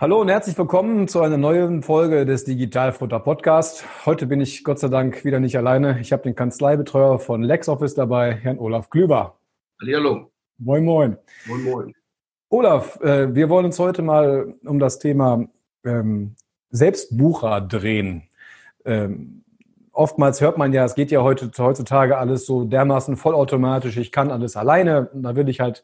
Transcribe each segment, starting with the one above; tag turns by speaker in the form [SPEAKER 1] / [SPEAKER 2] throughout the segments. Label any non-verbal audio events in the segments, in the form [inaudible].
[SPEAKER 1] Hallo und herzlich willkommen zu einer neuen Folge des Digitalfutter Podcast. Heute bin ich Gott sei Dank wieder nicht alleine. Ich habe den Kanzleibetreuer von LexOffice dabei, Herrn Olaf Klüber.
[SPEAKER 2] Hallo.
[SPEAKER 1] Moin, moin.
[SPEAKER 2] Moin, moin.
[SPEAKER 1] Olaf, äh, wir wollen uns heute mal um das Thema ähm, Selbstbucher drehen. Ähm, oftmals hört man ja, es geht ja heute, heutzutage alles so dermaßen vollautomatisch, ich kann alles alleine. Da will ich halt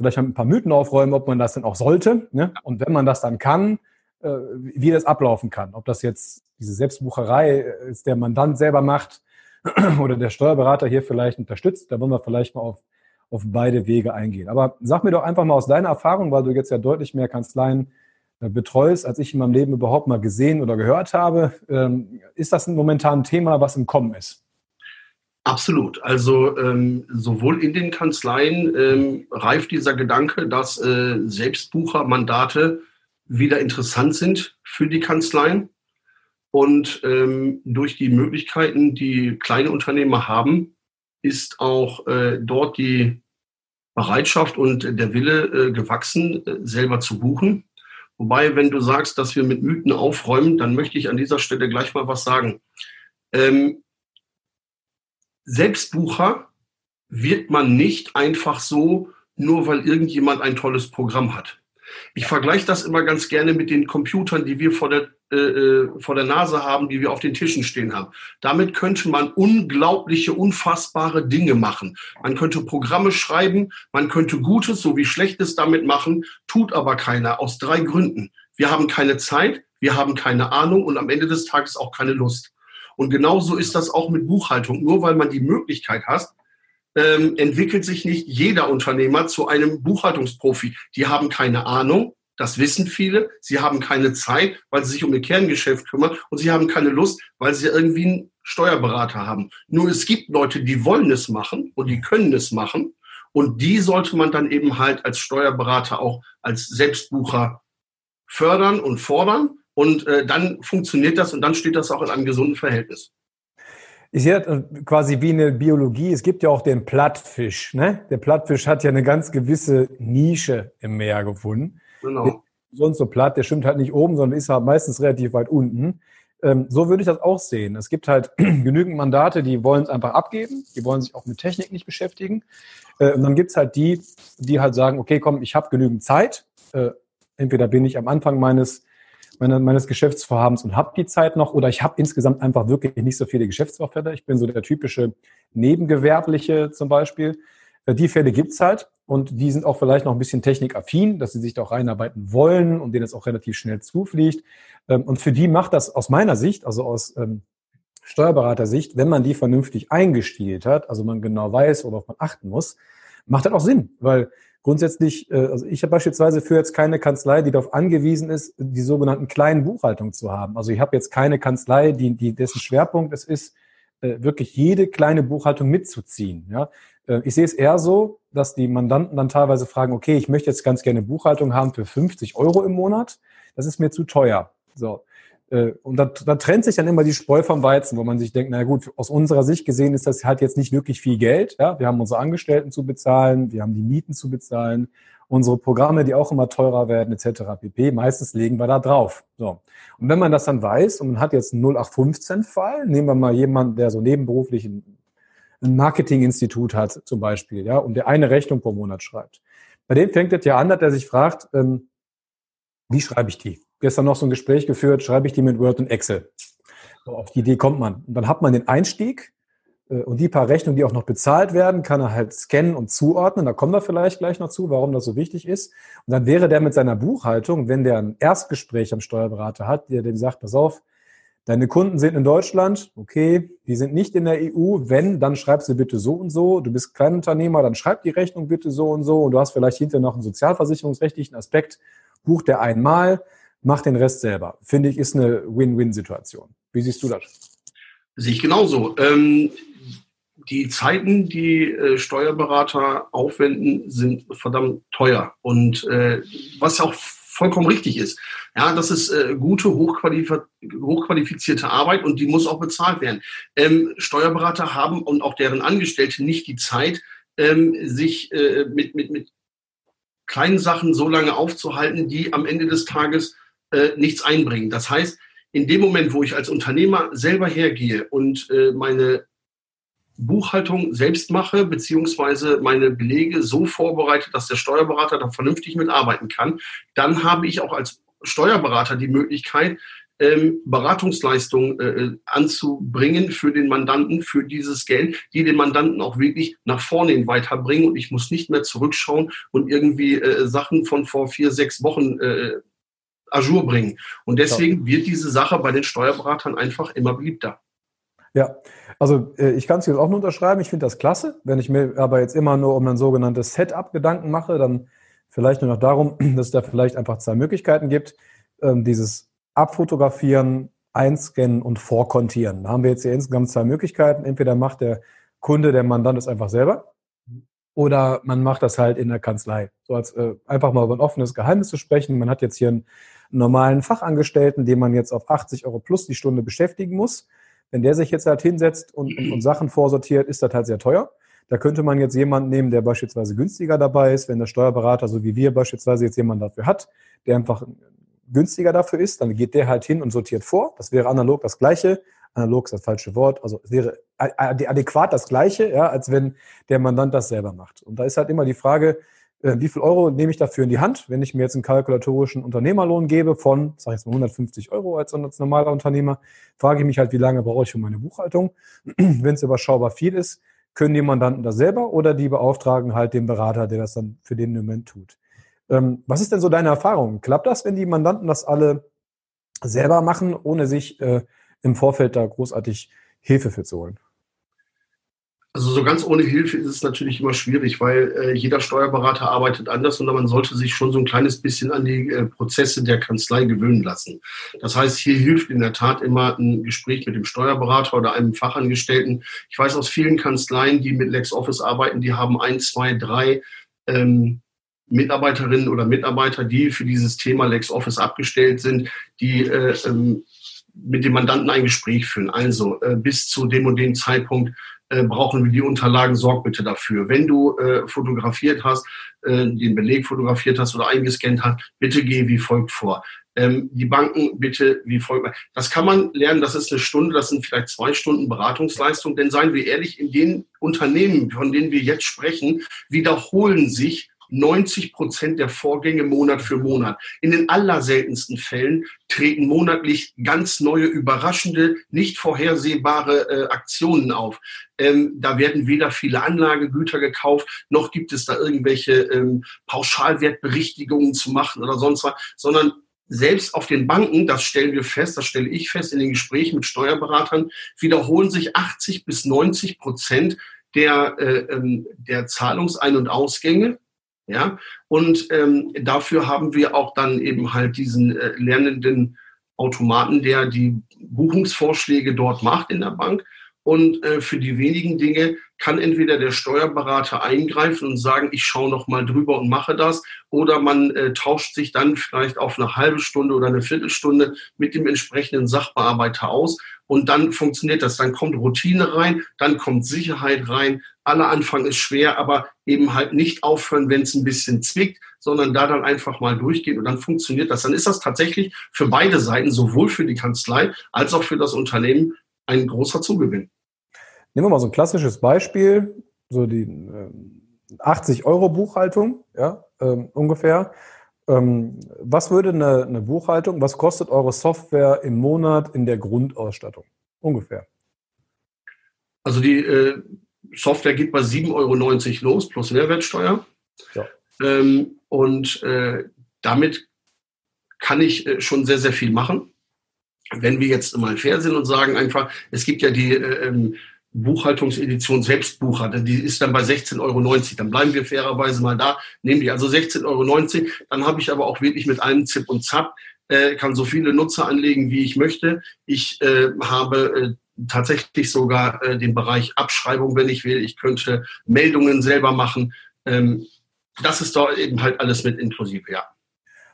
[SPEAKER 1] vielleicht ein paar Mythen aufräumen, ob man das denn auch sollte. Ne? Und wenn man das dann kann, äh, wie das ablaufen kann. Ob das jetzt diese Selbstbucherei ist, der Mandant selber macht [clears throat] oder der Steuerberater hier vielleicht unterstützt. Da wollen wir vielleicht mal auf, auf beide Wege eingehen. Aber sag mir doch einfach mal aus deiner Erfahrung, weil du jetzt ja deutlich mehr Kanzleien äh, betreust, als ich in meinem Leben überhaupt mal gesehen oder gehört habe. Ähm, ist das ein momentan Thema, was im Kommen ist?
[SPEAKER 2] Absolut. Also ähm, sowohl in den Kanzleien ähm, reift dieser Gedanke, dass äh, Selbstbuchermandate wieder interessant sind für die Kanzleien. Und ähm, durch die Möglichkeiten, die kleine Unternehmer haben, ist auch äh, dort die Bereitschaft und der Wille äh, gewachsen, äh, selber zu buchen. Wobei, wenn du sagst, dass wir mit Mythen aufräumen, dann möchte ich an dieser Stelle gleich mal was sagen. Ähm, Selbstbucher wird man nicht einfach so, nur weil irgendjemand ein tolles Programm hat. Ich vergleiche das immer ganz gerne mit den Computern, die wir vor der, äh, äh, vor der Nase haben, die wir auf den Tischen stehen haben. Damit könnte man unglaubliche, unfassbare Dinge machen. Man könnte Programme schreiben, man könnte Gutes sowie Schlechtes damit machen, tut aber keiner aus drei Gründen. Wir haben keine Zeit, wir haben keine Ahnung und am Ende des Tages auch keine Lust. Und genauso ist das auch mit Buchhaltung. Nur weil man die Möglichkeit hat, ähm, entwickelt sich nicht jeder Unternehmer zu einem Buchhaltungsprofi. Die haben keine Ahnung, das wissen viele. Sie haben keine Zeit, weil sie sich um ihr Kerngeschäft kümmern und sie haben keine Lust, weil sie irgendwie einen Steuerberater haben. Nur es gibt Leute, die wollen es machen und die können es machen. Und die sollte man dann eben halt als Steuerberater auch als Selbstbucher fördern und fordern. Und äh, dann funktioniert das und dann steht das auch in einem gesunden Verhältnis.
[SPEAKER 1] Ich sehe das quasi wie eine Biologie. Es gibt ja auch den Plattfisch. Ne? Der Plattfisch hat ja eine ganz gewisse Nische im Meer gefunden. Genau. sonst so platt, der schwimmt halt nicht oben, sondern ist halt meistens relativ weit unten. Ähm, so würde ich das auch sehen. Es gibt halt [clears throat] genügend Mandate, die wollen es einfach abgeben, die wollen sich auch mit Technik nicht beschäftigen. Äh, und dann gibt's halt die, die halt sagen, okay, komm, ich habe genügend Zeit. Äh, entweder bin ich am Anfang meines meines Geschäftsvorhabens und habe die Zeit noch oder ich habe insgesamt einfach wirklich nicht so viele Geschäftsvorfälle. Ich bin so der typische Nebengewerbliche zum Beispiel. Äh, die Fälle gibt's halt und die sind auch vielleicht noch ein bisschen technikaffin, dass sie sich da auch reinarbeiten wollen und denen es auch relativ schnell zufliegt. Ähm, und für die macht das aus meiner Sicht, also aus ähm, Steuerberatersicht, wenn man die vernünftig eingestielt hat, also man genau weiß, worauf man achten muss, macht das auch Sinn, weil grundsätzlich, äh, also ich habe beispielsweise für jetzt keine Kanzlei, die darauf angewiesen ist, die sogenannten kleinen Buchhaltungen zu haben. Also ich habe jetzt keine Kanzlei, die, die dessen Schwerpunkt es ist, äh, wirklich jede kleine Buchhaltung mitzuziehen. Ja? Äh, ich sehe es eher so, dass die Mandanten dann teilweise fragen, okay, ich möchte jetzt ganz gerne Buchhaltung haben für 50 Euro im Monat. Das ist mir zu teuer. So. Äh, und da, da trennt sich dann immer die Spreu vom Weizen, wo man sich denkt, na gut, aus unserer Sicht gesehen ist das halt jetzt nicht wirklich viel Geld. Ja, wir haben unsere Angestellten zu bezahlen, wir haben die Mieten zu bezahlen, unsere Programme, die auch immer teurer werden, etc. pp. Meistens legen wir da drauf. So. Und wenn man das dann weiß und man hat jetzt einen 0815-Fall, nehmen wir mal jemanden, der so nebenberuflich ein, Marketinginstitut hat zum Beispiel, ja, und der eine Rechnung pro Monat schreibt. Bei dem fängt es ja an, dass er sich fragt, ähm, wie schreibe ich die? Gestern noch so ein Gespräch geführt, schreibe ich die mit Word und Excel. So, auf die Idee kommt man. Und dann hat man den Einstieg äh, und die paar Rechnungen, die auch noch bezahlt werden, kann er halt scannen und zuordnen. Da kommen wir vielleicht gleich noch zu, warum das so wichtig ist. Und dann wäre der mit seiner Buchhaltung, wenn der ein Erstgespräch am Steuerberater hat, der dem sagt, pass auf, deine Kunden sind in Deutschland, okay, die sind nicht in der EU, wenn, dann schreibst du bitte so und so. Du bist Kleinunternehmer, dann schreib die Rechnung bitte so und so. Und du hast vielleicht hinterher noch einen sozialversicherungsrechtlichen Aspekt, buch der einmal mach den Rest selber. Finde ich, ist eine Win-Win-Situation. Wie siehst du das?
[SPEAKER 2] Sehe ich genauso. Ähm, die Zeiten, die äh, Steuerberater aufwenden, sind verdammt teuer. Und äh, was auch vollkommen richtig ist. Ja, das ist äh, gute, hochqualif hochqualifizierte Arbeit und die muss auch bezahlt werden. Ähm, Steuerberater haben und auch deren Angestellte nicht die Zeit, ähm, sich äh, mit, mit, mit kleinen Sachen so lange aufzuhalten, die am Ende des Tages äh, nichts einbringen. Das heißt, in dem Moment, wo ich als Unternehmer selber hergehe und äh, meine Buchhaltung selbst mache, beziehungsweise meine Belege so vorbereite, dass der Steuerberater da vernünftig mitarbeiten kann, dann habe ich auch als Steuerberater die Möglichkeit, ähm, Beratungsleistungen äh, anzubringen für den Mandanten, für dieses Geld, die den Mandanten auch wirklich nach vorne hin weiterbringen. Und ich muss nicht mehr zurückschauen und irgendwie äh, Sachen von vor vier, sechs Wochen äh, Ajour bringen. Und deswegen wird diese Sache bei den Steuerberatern einfach immer beliebter.
[SPEAKER 1] Ja, also äh, ich kann es jetzt auch nur unterschreiben. Ich finde das klasse. Wenn ich mir aber jetzt immer nur um ein sogenanntes Setup Gedanken mache, dann vielleicht nur noch darum, [clears throat] dass es da vielleicht einfach zwei Möglichkeiten gibt. Ähm, dieses Abfotografieren, Einscannen und Vorkontieren. Da haben wir jetzt hier insgesamt zwei Möglichkeiten. Entweder macht der Kunde, der Mandant es einfach selber oder man macht das halt in der Kanzlei. So als äh, einfach mal über ein offenes Geheimnis zu sprechen. Man hat jetzt hier einen normalen Fachangestellten, den man jetzt auf 80 Euro plus die Stunde beschäftigen muss. Wenn der sich jetzt halt hinsetzt und, und, und Sachen vorsortiert, ist das halt sehr teuer. Da könnte man jetzt jemanden nehmen, der beispielsweise günstiger dabei ist, wenn der Steuerberater, so wie wir beispielsweise jetzt jemanden dafür hat, der einfach günstiger dafür ist, dann geht der halt hin und sortiert vor. Das wäre analog das Gleiche. Analog ist das falsche Wort. Also wäre adäquat das Gleiche, ja, als wenn der Mandant das selber macht. Und da ist halt immer die Frage, wie viel Euro nehme ich dafür in die Hand, wenn ich mir jetzt einen kalkulatorischen Unternehmerlohn gebe von, sag ich jetzt mal 150 Euro als, als normaler Unternehmer, frage ich mich halt, wie lange brauche ich für meine Buchhaltung. [clears throat] wenn es überschaubar viel ist, können die Mandanten das selber oder die beauftragen halt den Berater, der das dann für den Moment tut. Ähm, was ist denn so deine Erfahrung? Klappt das, wenn die Mandanten das alle selber machen, ohne sich äh, im Vorfeld da großartig Hilfe für zu holen?
[SPEAKER 2] Also so ganz ohne Hilfe ist es natürlich immer schwierig, weil äh, jeder Steuerberater arbeitet anders und man sollte sich schon so ein kleines bisschen an die äh, Prozesse der Kanzlei gewöhnen lassen. Das heißt, hier hilft in der Tat immer ein Gespräch mit dem Steuerberater oder einem Fachangestellten. Ich weiß aus vielen Kanzleien, die mit LexOffice arbeiten, die haben ein, zwei, drei ähm, Mitarbeiterinnen oder Mitarbeiter, die für dieses Thema LexOffice abgestellt sind, die äh, ähm, mit dem Mandanten ein Gespräch führen. Also äh, bis zu dem und dem Zeitpunkt äh, brauchen wir die Unterlagen, sorg bitte dafür. Wenn du äh, fotografiert hast, äh, den Beleg fotografiert hast oder eingescannt hast, bitte geh wie folgt vor. Ähm, die Banken bitte wie folgt. Das kann man lernen, das ist eine Stunde, das sind vielleicht zwei Stunden Beratungsleistung. Denn seien wir ehrlich, in den Unternehmen, von denen wir jetzt sprechen, wiederholen sich 90 Prozent der Vorgänge Monat für Monat. In den allerseltensten Fällen treten monatlich ganz neue, überraschende, nicht vorhersehbare äh, Aktionen auf. Ähm, da werden weder viele Anlagegüter gekauft, noch gibt es da irgendwelche ähm, Pauschalwertberichtigungen zu machen oder sonst was, sondern selbst auf den Banken, das stellen wir fest, das stelle ich fest in den Gesprächen mit Steuerberatern, wiederholen sich 80 bis 90 Prozent der, äh, ähm, der Zahlungsein- und Ausgänge ja, und ähm, dafür haben wir auch dann eben halt diesen äh, lernenden Automaten, der die Buchungsvorschläge dort macht in der Bank. Und äh, für die wenigen Dinge kann entweder der Steuerberater eingreifen und sagen, ich schaue noch mal drüber und mache das, oder man äh, tauscht sich dann vielleicht auf eine halbe Stunde oder eine Viertelstunde mit dem entsprechenden Sachbearbeiter aus und dann funktioniert das. Dann kommt Routine rein, dann kommt Sicherheit rein. Aller Anfang ist schwer, aber eben halt nicht aufhören, wenn es ein bisschen zwickt, sondern da dann einfach mal durchgehen und dann funktioniert das. Dann ist das tatsächlich für beide Seiten, sowohl für die Kanzlei als auch für das Unternehmen, ein großer Zugewinn.
[SPEAKER 1] Nehmen wir mal so ein klassisches Beispiel, so die äh, 80 Euro Buchhaltung, ja, ähm, ungefähr. Ähm, was würde eine, eine, Buchhaltung, was kostet eure Software im Monat in der Grundausstattung? Ungefähr.
[SPEAKER 2] Also die äh, Software geht bei 7,90 Euro los plus Mehrwertsteuer. Ja. Ähm, und äh, damit kann ich äh, schon sehr, sehr viel machen. Wenn wir jetzt mal fair sind und sagen einfach, es gibt ja die Buchhaltungsedition Selbstbucher, die ist dann bei 16,90 Euro. Dann bleiben wir fairerweise mal da, nehmen die also 16,90 Euro. Dann habe ich aber auch wirklich mit allem Zip und Zap, äh, kann so viele Nutzer anlegen, wie ich möchte. Ich äh, habe äh, tatsächlich sogar äh, den Bereich Abschreibung, wenn ich will. Ich könnte Meldungen selber machen. Ähm, das ist da eben halt alles mit inklusive, ja.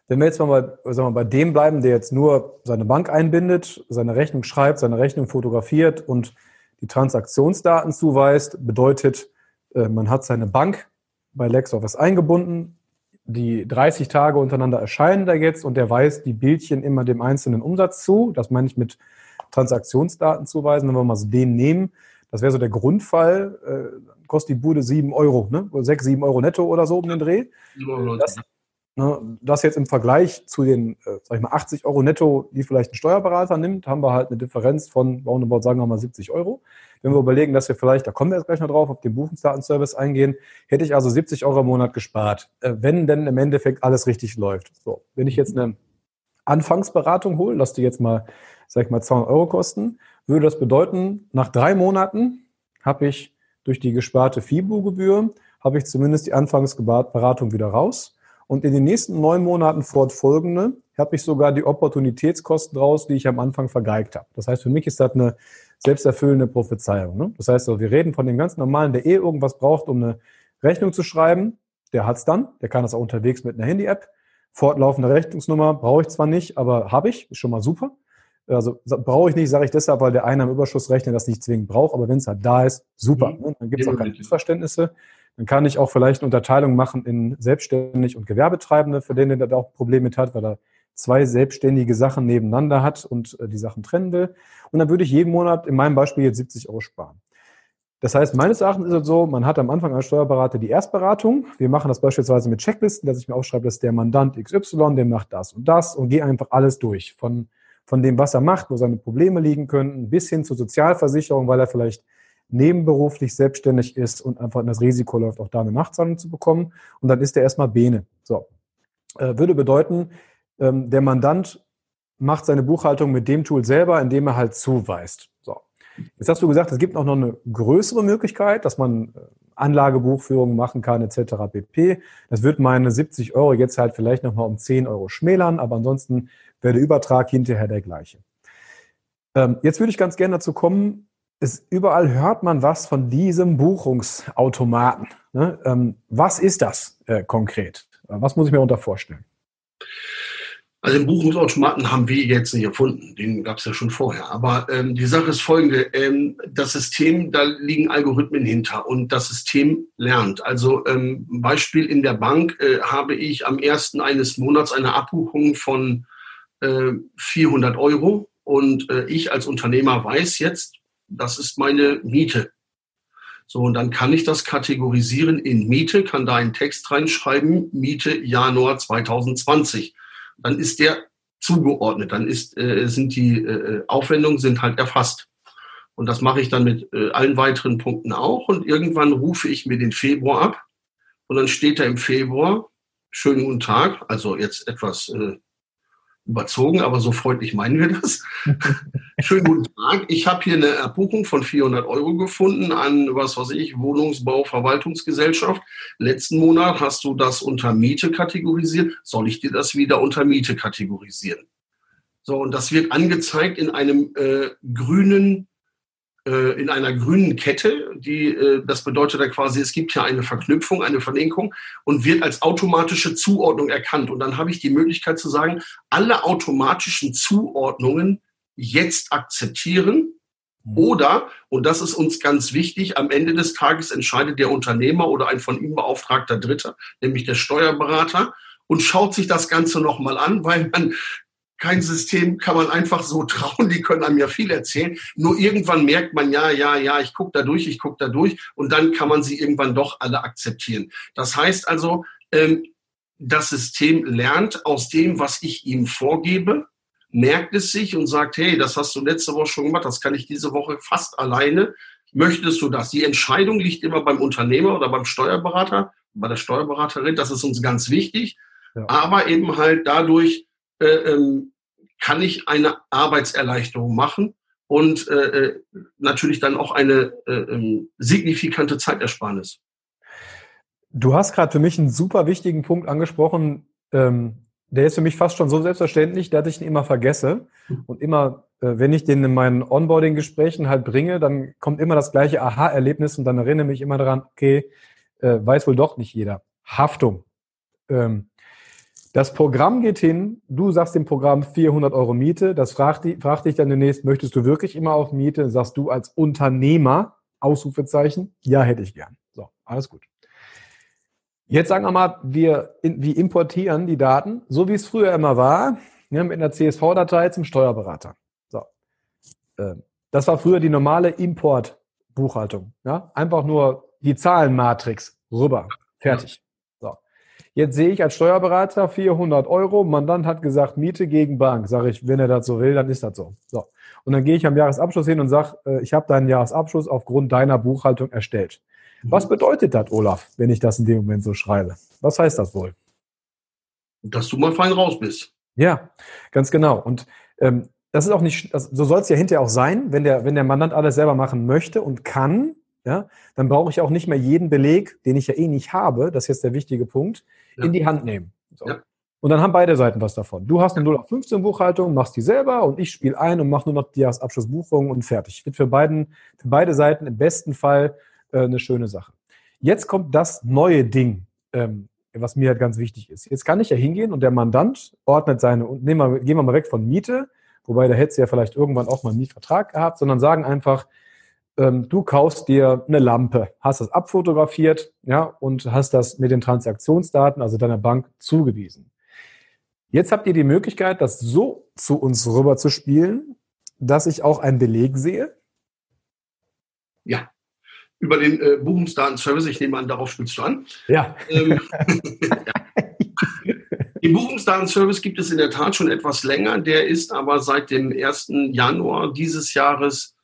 [SPEAKER 1] Wenn wir jetzt mal sagen wir, bei dem bleiben, der jetzt nur seine Bank einbindet, seine Rechnung schreibt, seine Rechnung fotografiert und die Transaktionsdaten zuweist, bedeutet, äh, man hat seine Bank bei LexOffice eingebunden, die 30 Tage untereinander erscheinen da jetzt und der weist die Bildchen immer dem einzelnen Umsatz zu. Das meine ich mit Transaktionsdaten zuweisen. Wenn wir mal so den nehmen, das wäre so der Grundfall, äh, kostet die Bude 7 Euro, ne? 6, 7 Euro netto oder so um den Dreh. Das, Ne, das jetzt im Vergleich zu den, äh, sag ich mal, 80 Euro netto, die vielleicht ein Steuerberater nimmt, haben wir halt eine Differenz von roundabout, sagen wir mal, 70 Euro. Wenn wir überlegen, dass wir vielleicht, da kommen wir jetzt gleich noch drauf, auf den Buchungsdatenservice eingehen, hätte ich also 70 Euro im Monat gespart, äh, wenn denn im Endeffekt alles richtig läuft. So, wenn ich jetzt eine Anfangsberatung hole, lass die jetzt mal, sag ich mal, 200 Euro kosten, würde das bedeuten, nach drei Monaten habe ich durch die gesparte FIBU-Gebühr, habe ich zumindest die Anfangsberatung wieder raus und in den nächsten neun Monaten fortfolgende habe ich sogar die Opportunitätskosten raus, die ich am Anfang vergeigt habe. Das heißt, für mich ist das eine selbsterfüllende Prophezeiung. Ne? Das heißt, wir reden von dem ganz normalen, der eh irgendwas braucht, um eine Rechnung zu schreiben. Der hat's dann. Der kann das auch unterwegs mit einer Handy-App. Fortlaufende Rechnungsnummer brauche ich zwar nicht, aber habe ich. Ist schon mal super. Also brauche ich nicht, sage ich deshalb, weil der Einnahmenüberschussrechner das nicht zwingend braucht. Aber wenn es halt da ist, super. Mhm. Ne? Dann gibt es auch keine Missverständnisse. Dann kann ich auch vielleicht eine Unterteilung machen in Selbstständig und Gewerbetreibende, für den der da auch Probleme mit hat, weil er zwei selbstständige Sachen nebeneinander hat und äh, die Sachen trennen will. Und dann würde ich jeden Monat in meinem Beispiel jetzt 70 Euro sparen. Das heißt, meines Erachtens ist es so, man hat am Anfang als Steuerberater die Erstberatung. Wir machen das beispielsweise mit Checklisten, dass ich mir aufschreibe, dass der Mandant XY, der macht das und das und gehe einfach alles durch. Von, von dem, was er macht, wo seine Probleme liegen könnten, bis hin zur Sozialversicherung, weil er vielleicht nebenberuflich selbstständig ist und einfach in das Risiko läuft, auch da eine Nachtzahlung zu bekommen. Und dann ist er erstmal Bene. So. Äh, würde bedeuten, ähm, der Mandant macht seine Buchhaltung mit dem Tool selber, indem er halt zuweist. So. Jetzt hast du gesagt, es gibt auch noch eine größere Möglichkeit, dass man äh, Anlagebuchführung machen kann, etc. pp. Das wird meine 70 Euro jetzt halt vielleicht nochmal um 10 Euro schmälern, aber ansonsten wäre der Übertrag hinterher der gleiche. Ähm, jetzt würde ich ganz gerne dazu kommen, es, überall hört man was von diesem Buchungsautomaten. Ne? Ähm, was ist das äh, konkret? Was muss ich mir unter vorstellen?
[SPEAKER 2] Also den Buchungsautomaten haben wir jetzt nicht erfunden, den gab es ja schon vorher. Aber ähm, die Sache ist folgende, ähm, das System, da liegen Algorithmen hinter und das System lernt. Also ähm, Beispiel in der Bank äh, habe ich am ersten eines Monats eine Abbuchung von äh, 400 Euro und äh, ich als Unternehmer weiß jetzt, das ist meine Miete. So, und dann kann ich das kategorisieren in Miete, kann da einen Text reinschreiben, Miete Januar 2020. Dann ist der zugeordnet, dann ist, äh, sind die äh, Aufwendungen sind halt erfasst. Und das mache ich dann mit äh, allen weiteren Punkten auch. Und irgendwann rufe ich mir den Februar ab und dann steht da im Februar, schönen guten Tag, also jetzt etwas äh, überzogen, aber so freundlich meinen wir das. [laughs] Schönen guten Tag. Ich habe hier eine Erbuchung von 400 Euro gefunden an, was weiß ich, Wohnungsbau, Verwaltungsgesellschaft. Letzten Monat hast du das unter Miete kategorisiert. Soll ich dir das wieder unter Miete kategorisieren? So, und das wird angezeigt in einem äh, grünen in einer grünen Kette, die, äh, das bedeutet ja quasi, es gibt ja eine Verknüpfung, eine Verlinkung und wird als automatische Zuordnung erkannt. Und dann habe ich die Möglichkeit zu sagen, alle automatischen Zuordnungen jetzt akzeptieren mhm. oder, und das ist uns ganz wichtig, am Ende des Tages entscheidet der Unternehmer oder ein von ihm beauftragter Dritter, nämlich der Steuerberater, und schaut sich das Ganze nochmal an, weil man kein System kann man einfach so trauen, die können einem ja viel erzählen. Nur irgendwann merkt man, ja, ja, ja, ich gucke da durch, ich gucke da durch und dann kann man sie irgendwann doch alle akzeptieren. Das heißt also, ähm, das System lernt aus dem, was ich ihm vorgebe, merkt es sich und sagt, hey, das hast du letzte Woche schon gemacht, das kann ich diese Woche fast alleine. Möchtest du das? Die Entscheidung liegt immer beim Unternehmer oder beim Steuerberater, bei der Steuerberaterin, das ist uns ganz wichtig. Ja. Aber eben halt dadurch, äh, ähm, kann ich eine Arbeitserleichterung machen und äh, äh natürlich dann auch eine äh, ähm, signifikante Zeitersparnis.
[SPEAKER 1] Du hast gerade für mich einen super wichtigen Punkt angesprochen. Ähm, der ist für mich fast schon so selbstverständlich, dass ich ihn immer vergesse. Und immer, äh, wenn ich den in meinen Onboarding-Gesprächen halt bringe, dann kommt immer das gleiche Aha-Erlebnis und dann erinnere mich immer daran, okay, äh, weiß wohl doch nicht jeder. Haftung. Ähm, das Programm geht hin, du sagst dem Programm 400 Euro Miete, das fragt, die, fragt dich dann demnächst, möchtest du wirklich immer auf Miete? Sagst du als Unternehmer, Ausrufezeichen, ja, hätte ich gern. So, alles gut. Jetzt sagen wir mal, wir, wir importieren die Daten, so wie es früher immer war, ja, mit einer CSV-Datei zum Steuerberater. So. Ähm, das war früher die normale Importbuchhaltung. Ja? Einfach nur die Zahlenmatrix rüber. Fertig. Jetzt sehe ich als Steuerberater 400 Euro. Mandant hat gesagt, Miete gegen Bank. Sage ich, wenn er das so will, dann ist das so. So. Und dann gehe ich am Jahresabschluss hin und sage, äh, ich habe deinen Jahresabschluss aufgrund deiner Buchhaltung erstellt. Was bedeutet das, Olaf, wenn ich das in dem Moment so schreibe? Was heißt das wohl?
[SPEAKER 2] Dass du mal fein raus bist.
[SPEAKER 1] Ja, ganz genau. Und ähm, das ist auch nicht, das, so soll es ja hinterher auch sein, wenn der, wenn der Mandant alles selber machen möchte und kann, ja, dann brauche ich auch nicht mehr jeden Beleg, den ich ja eh nicht habe, das ist jetzt der wichtige Punkt, ja. in die Hand nehmen. So. Ja. Und dann haben beide Seiten was davon. Du hast eine 0 auf 15 Buchhaltung, machst die selber und ich spiele ein und mache nur noch die Jahresabschlussbuchung und fertig. Wird für, beiden, für beide Seiten im besten Fall äh, eine schöne Sache. Jetzt kommt das neue Ding, ähm, was mir halt ganz wichtig ist. Jetzt kann ich ja hingehen und der Mandant ordnet seine, und nehmen wir, gehen wir mal weg von Miete, wobei da hätte sie ja vielleicht irgendwann auch mal einen Mietvertrag gehabt, sondern sagen einfach, ähm, du kaufst dir eine Lampe, hast das abfotografiert, ja, und hast das mit den Transaktionsdaten, also deiner Bank, zugewiesen. Jetzt habt ihr die Möglichkeit, das so zu uns rüber zu spielen, dass ich auch einen Beleg sehe.
[SPEAKER 2] Ja über den äh, Buchungsdatenservice. Ich nehme an, darauf spielst du an.
[SPEAKER 1] Ja. Ähm,
[SPEAKER 2] ja. [laughs] [laughs] Den Buchungsdatenservice gibt es in der Tat schon etwas länger. Der ist aber seit dem 1. Januar dieses Jahres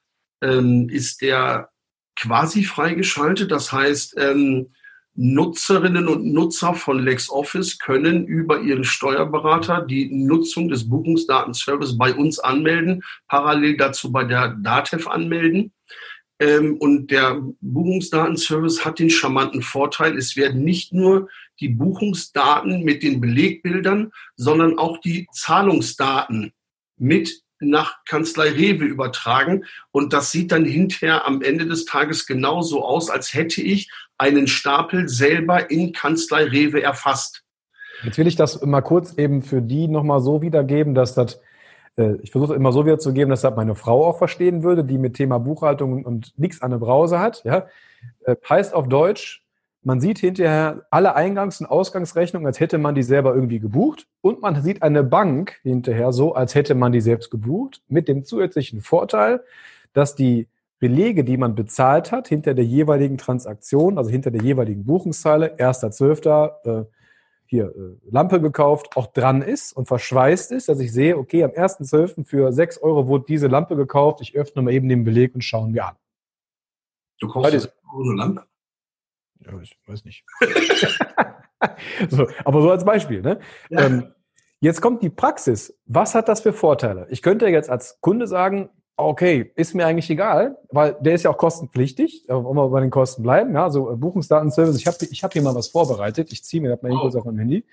[SPEAKER 2] ähm, ist der quasi freigeschaltet. Das heißt, ähm, Nutzerinnen und Nutzer von LexOffice können über ihren Steuerberater die Nutzung des Buchungsdatenservice bei uns anmelden, parallel dazu bei der DATEV anmelden. Ähm, und der Buchungsdatenservice hat den charmanten Vorteil, es werden nicht nur die Buchungsdaten mit den Belegbildern, sondern auch die Zahlungsdaten mit nach Kanzlei Rewe übertragen. Und das sieht dann hinterher am Ende des Tages genauso aus, als hätte ich einen Stapel selber in Kanzlei Rewe erfasst.
[SPEAKER 1] Jetzt will ich das mal kurz eben für die nochmal so wiedergeben, dass das äh, ich versuche immer so wiederzugeben, dass das meine Frau auch verstehen würde, die mit Thema Buchhaltung und nichts an der Brause hat. Ja? Äh, heißt auf Deutsch, man sieht hinterher alle Eingangs- und Ausgangsrechnungen, als hätte man die selber irgendwie gebucht. Und man sieht eine Bank hinterher so, als hätte man die selbst gebucht, mit dem zusätzlichen Vorteil, dass die Belege, die man bezahlt hat, hinter der jeweiligen Transaktion, also hinter der jeweiligen Buchungszeile, 1.12., hier äh, Lampe gekauft, auch dran ist und verschweißt ist, dass ich sehe, okay, am 1.12. für 6 Euro wurde diese Lampe gekauft, ich öffne mal eben den Beleg und schauen wir an.
[SPEAKER 2] Du kaufst eine Lampe?
[SPEAKER 1] Ja, ich weiß nicht. [laughs] so, aber so als Beispiel. Ne? Ja. Ähm, jetzt kommt die Praxis. Was hat das für Vorteile? Ich könnte jetzt als Kunde sagen, okay, ist mir eigentlich egal, weil der ist ja auch kostenpflichtig, wollen wir bei den Kosten bleiben, ja, so äh, Buchungsdatenservice, ich habe ich hab hier mal was vorbereitet, ich ziehe mir das mal oh. kurz auf mein Handy.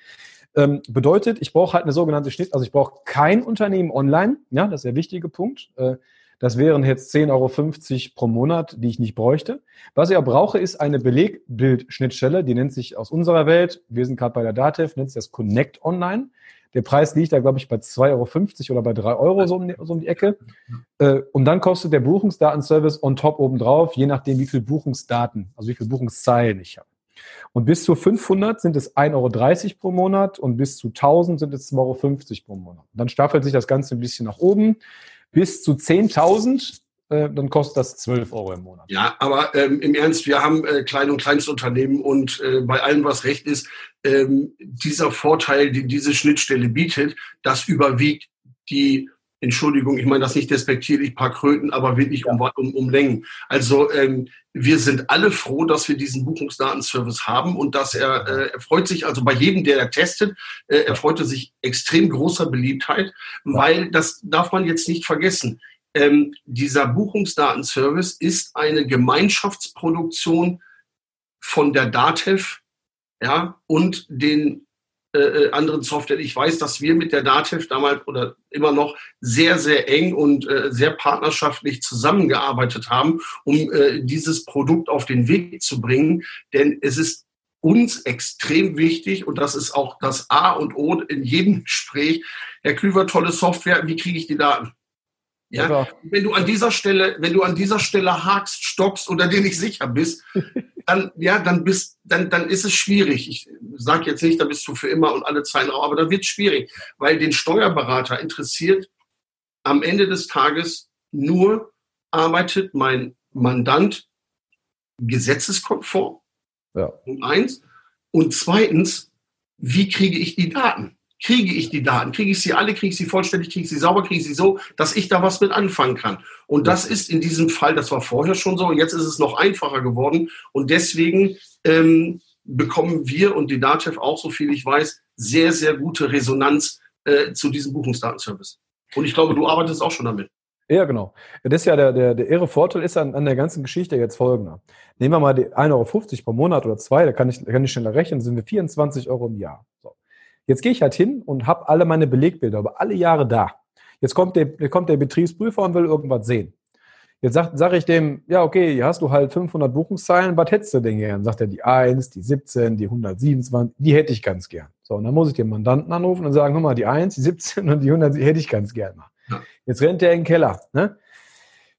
[SPEAKER 1] Ähm, bedeutet, ich brauche halt eine sogenannte Schnitt, also ich brauche kein Unternehmen online, ja, das ist der wichtige Punkt. Äh, das wären jetzt 10,50 Euro pro Monat, die ich nicht bräuchte. Was ich aber brauche, ist eine Belegbildschnittstelle, die nennt sich aus unserer Welt, wir sind gerade bei der DATEV, nennt sich das Connect Online. Der Preis liegt da, glaube ich, bei 2,50 Euro oder bei 3 Euro so um die, so um die Ecke. Äh, und dann kostet der Buchungsdatenservice on top obendrauf, je nachdem, wie viel Buchungsdaten, also wie viel Buchungszeilen ich habe. Und bis zu 500 sind es 1,30 Euro pro Monat und bis zu 1000 sind es 2,50 Euro pro Monat. Dann staffelt sich das Ganze ein bisschen nach oben. Bis zu 10.000 äh, dann kostet das 12 Euro im Monat.
[SPEAKER 2] Ja, aber ähm, im Ernst, wir haben äh, Klein- und Kleinstunternehmen und äh, bei allem, was recht ist, ähm, dieser Vorteil, den diese Schnittstelle bietet, das überwiegt die Entschuldigung, ich meine das nicht despektierlich, paar Kröten, aber wirklich um, um, um Längen. Also ähm, wir sind alle froh, dass wir diesen Buchungsdatenservice haben und dass er, äh, er freut sich, also bei jedem, der er testet, äh, er freute sich extrem großer Beliebtheit, weil das darf man jetzt nicht vergessen. Ähm, dieser Buchungsdatenservice ist eine Gemeinschaftsproduktion von der DATEV ja, und den äh, äh, anderen Software. Ich weiß, dass wir mit der DATEV damals oder immer noch sehr, sehr eng und äh, sehr partnerschaftlich zusammengearbeitet haben, um äh, dieses Produkt auf den Weg zu bringen. Denn es ist uns extrem wichtig und das ist auch das A und O in jedem [laughs] Gespräch. Herr Klüver, tolle Software, wie kriege ich die Daten? Ja, ja, wenn du an dieser Stelle, wenn du an dieser Stelle hakst, stockst oder dir nicht sicher bist, [laughs] dann, ja, dann bist, dann, dann ist es schwierig. Ich sage jetzt nicht, da bist du für immer und alle Zeiten raus, aber dann wird es schwierig, weil den Steuerberater interessiert am Ende des Tages nur, arbeitet mein Mandant gesetzeskonform? Ja. Und eins. Und zweitens, wie kriege ich die Daten? Kriege ich die Daten? Kriege ich sie alle? Kriege ich sie vollständig? Kriege ich sie sauber? Kriege ich sie so, dass ich da was mit anfangen kann? Und das ist in diesem Fall, das war vorher schon so, jetzt ist es noch einfacher geworden. Und deswegen ähm, bekommen wir und die DATEV auch, so viel ich weiß, sehr, sehr gute Resonanz äh, zu diesem Buchungsdatenservice. Und ich glaube, du arbeitest auch schon damit.
[SPEAKER 1] Ja, genau. Das ist ja der, der, der irre Vorteil ist an, an der ganzen Geschichte jetzt folgender. Nehmen wir mal die 1,50 Euro pro Monat oder zwei, da kann ich, kann ich schneller rechnen, sind wir 24 Euro im Jahr. So. Jetzt gehe ich halt hin und habe alle meine Belegbilder über alle Jahre da. Jetzt kommt der, kommt der Betriebsprüfer und will irgendwas sehen. Jetzt sage sag ich dem, ja, okay, hier hast du halt 500 Buchungszeilen, was hättest du denn gern? Sagt er, die 1, die 17, die 127, die hätte ich ganz gern. So, und dann muss ich den Mandanten anrufen und sagen, hör mal, die 1, die 17 und die 100, die hätte ich ganz gern mal. Jetzt rennt der in den Keller. Ne?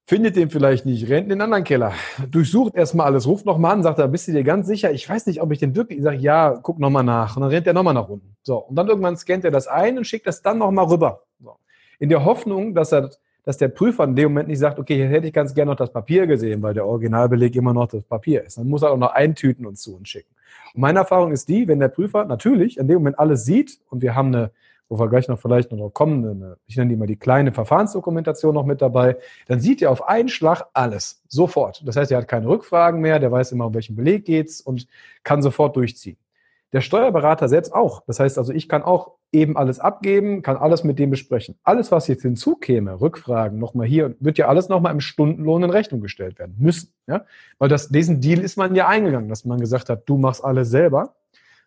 [SPEAKER 1] Findet den vielleicht nicht, rennt in den anderen Keller, durchsucht erstmal alles, ruft nochmal an, sagt er, bist du dir ganz sicher? Ich weiß nicht, ob ich den wirklich, ich sage, ja, guck nochmal nach. Und dann rennt er nochmal nach unten. So, und dann irgendwann scannt er das ein und schickt das dann nochmal rüber. So. In der Hoffnung, dass er, dass der Prüfer in dem Moment nicht sagt, okay, hier hätte ich ganz gerne noch das Papier gesehen, weil der Originalbeleg immer noch das Papier ist. Dann muss er auch noch eintüten und zu uns schicken. Und meine Erfahrung ist die, wenn der Prüfer natürlich in dem Moment alles sieht und wir haben eine wo wir gleich noch vielleicht noch kommen, eine, ich nenne die mal die kleine Verfahrensdokumentation noch mit dabei, dann sieht er auf einen Schlag alles, sofort. Das heißt, er hat keine Rückfragen mehr, der weiß immer, um welchen Beleg geht's und kann sofort durchziehen. Der Steuerberater selbst auch. Das heißt also, ich kann auch eben alles abgeben, kann alles mit dem besprechen. Alles, was jetzt hinzukäme, Rückfragen, nochmal hier, wird ja alles nochmal im Stundenlohn in Rechnung gestellt werden müssen. Ja? Weil das, diesen Deal ist man ja eingegangen, dass man gesagt hat, du machst alles selber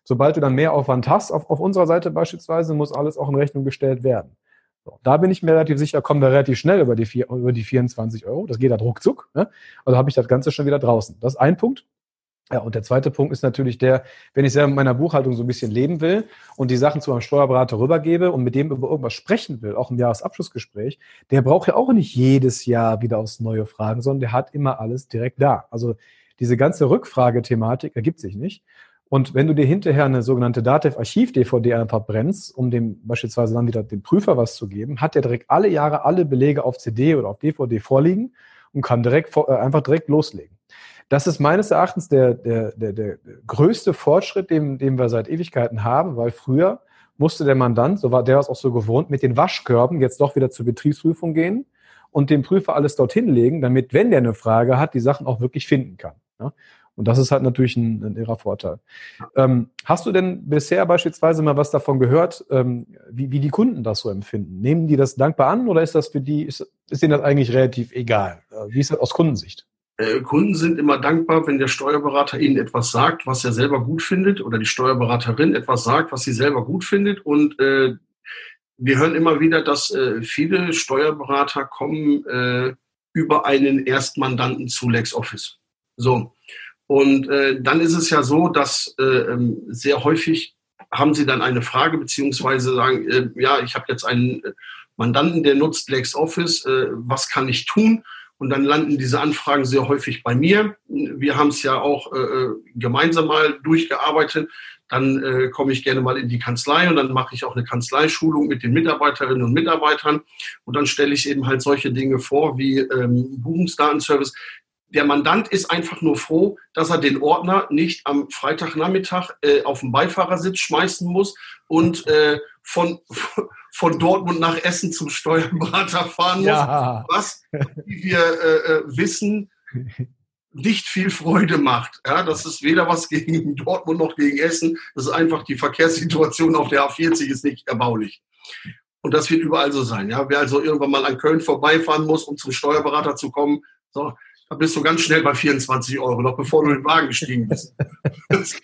[SPEAKER 1] Sobald du dann mehr Aufwand hast, auf, auf unserer Seite beispielsweise, muss alles auch in Rechnung gestellt werden. So, da bin ich mir relativ sicher, kommen wir relativ schnell über die, vier, über die 24 Euro. Das geht da ruckzuck. Ne? Also habe ich das Ganze schon wieder draußen. Das ist ein Punkt. Ja, und der zweite Punkt ist natürlich der, wenn ich selber mit meiner Buchhaltung so ein bisschen leben will und die Sachen zu einem Steuerberater rübergebe und mit dem über irgendwas sprechen will, auch im Jahresabschlussgespräch, der braucht ja auch nicht jedes Jahr wieder aufs neue Fragen, sondern der hat immer alles direkt da. Also diese ganze Rückfragethematik ergibt sich nicht. Und wenn du dir hinterher eine sogenannte Datev-Archiv-DVD einfach brennst, um dem beispielsweise dann wieder dem Prüfer was zu geben, hat der direkt alle Jahre alle Belege auf CD oder auf DVD vorliegen und kann direkt äh, einfach direkt loslegen. Das ist meines Erachtens der, der, der, der größte Fortschritt, den, den wir seit Ewigkeiten haben, weil früher musste der Mandant, so war der es auch so gewohnt, mit den Waschkörben jetzt doch wieder zur Betriebsprüfung gehen und dem Prüfer alles dorthin legen, damit, wenn der eine Frage hat, die Sachen auch wirklich finden kann. Ja? Und das ist halt natürlich ein, ein irrer Vorteil. Ähm, hast du denn bisher beispielsweise mal was davon gehört, ähm, wie, wie die Kunden das so empfinden? Nehmen die das dankbar an oder ist das für die, ist, ist denen das eigentlich relativ egal? Äh, wie ist das aus Kundensicht?
[SPEAKER 2] Äh, Kunden sind immer dankbar, wenn der Steuerberater ihnen etwas sagt, was er selber gut findet, oder die Steuerberaterin etwas sagt, was sie selber gut findet. Und äh, wir hören immer wieder, dass äh, viele Steuerberater kommen äh, über einen Erstmandanten zu LexOffice. So. Und äh, dann ist es ja so, dass äh, ähm, sehr häufig haben Sie dann eine Frage, beziehungsweise sagen, äh, ja, ich habe jetzt einen äh, Mandanten, der nutzt LexOffice, äh, was kann ich tun? Und dann landen diese Anfragen sehr häufig bei mir. Wir haben es ja auch äh, äh, gemeinsam mal durchgearbeitet. Dann äh, komme ich gerne mal in die Kanzlei und dann mache ich auch eine Kanzleischulung mit den Mitarbeiterinnen und Mitarbeitern. Und dann stelle ich eben halt solche Dinge vor wie ähm, Buchungsdatenservice der Mandant ist einfach nur froh, dass er den Ordner nicht am Freitagnachmittag äh, auf den Beifahrersitz schmeißen muss und äh, von, [laughs] von Dortmund nach Essen zum Steuerberater fahren muss, ja. was, wie wir äh, äh, wissen, nicht viel Freude macht. Ja, das ist weder was gegen Dortmund noch gegen Essen. Das ist einfach die Verkehrssituation auf der A40 ist nicht erbaulich. Und das wird überall so sein. Ja? Wer also irgendwann mal an Köln vorbeifahren muss, um zum Steuerberater zu kommen, so, da bist du ganz schnell bei 24 Euro, noch bevor du in den Wagen gestiegen bist. [laughs]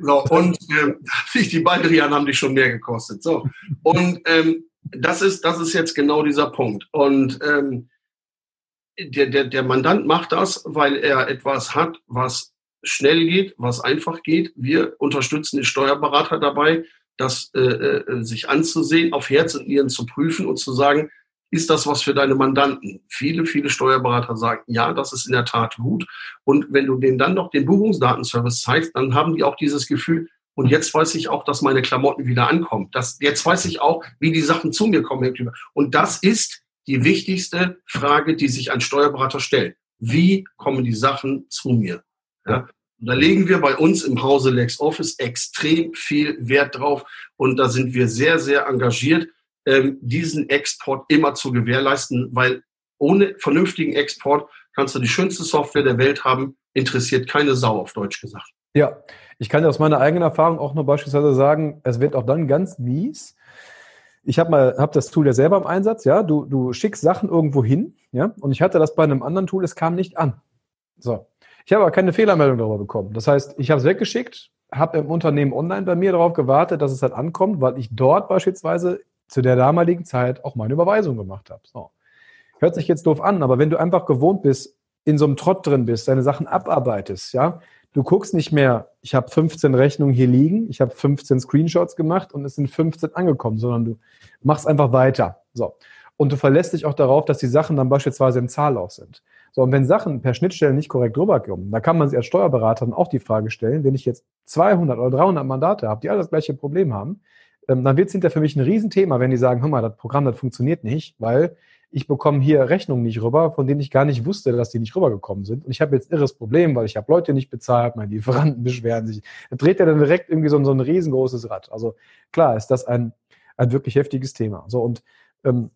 [SPEAKER 2] so, und äh, [laughs] die Baldrian haben dich schon mehr gekostet. So. Und ähm, das, ist, das ist jetzt genau dieser Punkt. Und ähm, der, der, der Mandant macht das, weil er etwas hat, was schnell geht, was einfach geht. Wir unterstützen den Steuerberater dabei, das äh, äh, sich anzusehen, auf Herz und Nieren zu prüfen und zu sagen, ist das was für deine Mandanten? Viele, viele Steuerberater sagen, ja, das ist in der Tat gut. Und wenn du denen dann noch den Buchungsdatenservice zeigst, dann haben die auch dieses Gefühl, und jetzt weiß ich auch, dass meine Klamotten wieder ankommen. Das, jetzt weiß ich auch, wie die Sachen zu mir kommen. Und das ist die wichtigste Frage, die sich ein Steuerberater stellt. Wie kommen die Sachen zu mir? Ja? Und da legen wir bei uns im Hause LexOffice extrem viel Wert drauf und da sind wir sehr, sehr engagiert, ähm, diesen Export immer zu gewährleisten, weil ohne vernünftigen Export kannst du die schönste Software der Welt haben, interessiert keine Sau auf Deutsch gesagt.
[SPEAKER 1] Ja, ich kann aus meiner eigenen Erfahrung auch nur beispielsweise sagen, es wird auch dann ganz mies. Ich habe mal hab das Tool ja selber im Einsatz, ja. Du, du schickst Sachen irgendwo hin, ja, und ich hatte das bei einem anderen Tool, es kam nicht an. So. Ich habe aber keine Fehlermeldung darüber bekommen. Das heißt, ich habe es weggeschickt, habe im Unternehmen online bei mir darauf gewartet, dass es halt ankommt, weil ich dort beispielsweise zu der damaligen Zeit auch meine Überweisung gemacht habe. So. Hört sich jetzt doof an, aber wenn du einfach gewohnt bist, in so einem Trott drin bist, deine Sachen abarbeitest, ja, du guckst nicht mehr, ich habe 15 Rechnungen hier liegen, ich habe 15 Screenshots gemacht und es sind 15 angekommen, sondern du machst einfach weiter. So. Und du verlässt dich auch darauf, dass die Sachen dann beispielsweise im Zahlauf sind. So, und wenn Sachen per Schnittstelle nicht korrekt rüberkommen, dann kann man sich als Steuerberater dann auch die Frage stellen, wenn ich jetzt 200 oder 300 Mandate habe, die alle das gleiche Problem haben, ähm, dann wird es hinterher für mich ein Riesenthema, wenn die sagen, hör mal, das Programm, das funktioniert nicht, weil ich bekomme hier Rechnungen nicht rüber, von denen ich gar nicht wusste, dass die nicht rübergekommen sind. Und ich habe jetzt irres Problem, weil ich habe Leute nicht bezahlt, meine Lieferanten [laughs] beschweren sich. Da dreht ja dann direkt irgendwie so, so ein riesengroßes Rad. Also klar ist das ein, ein wirklich heftiges Thema. So und ähm,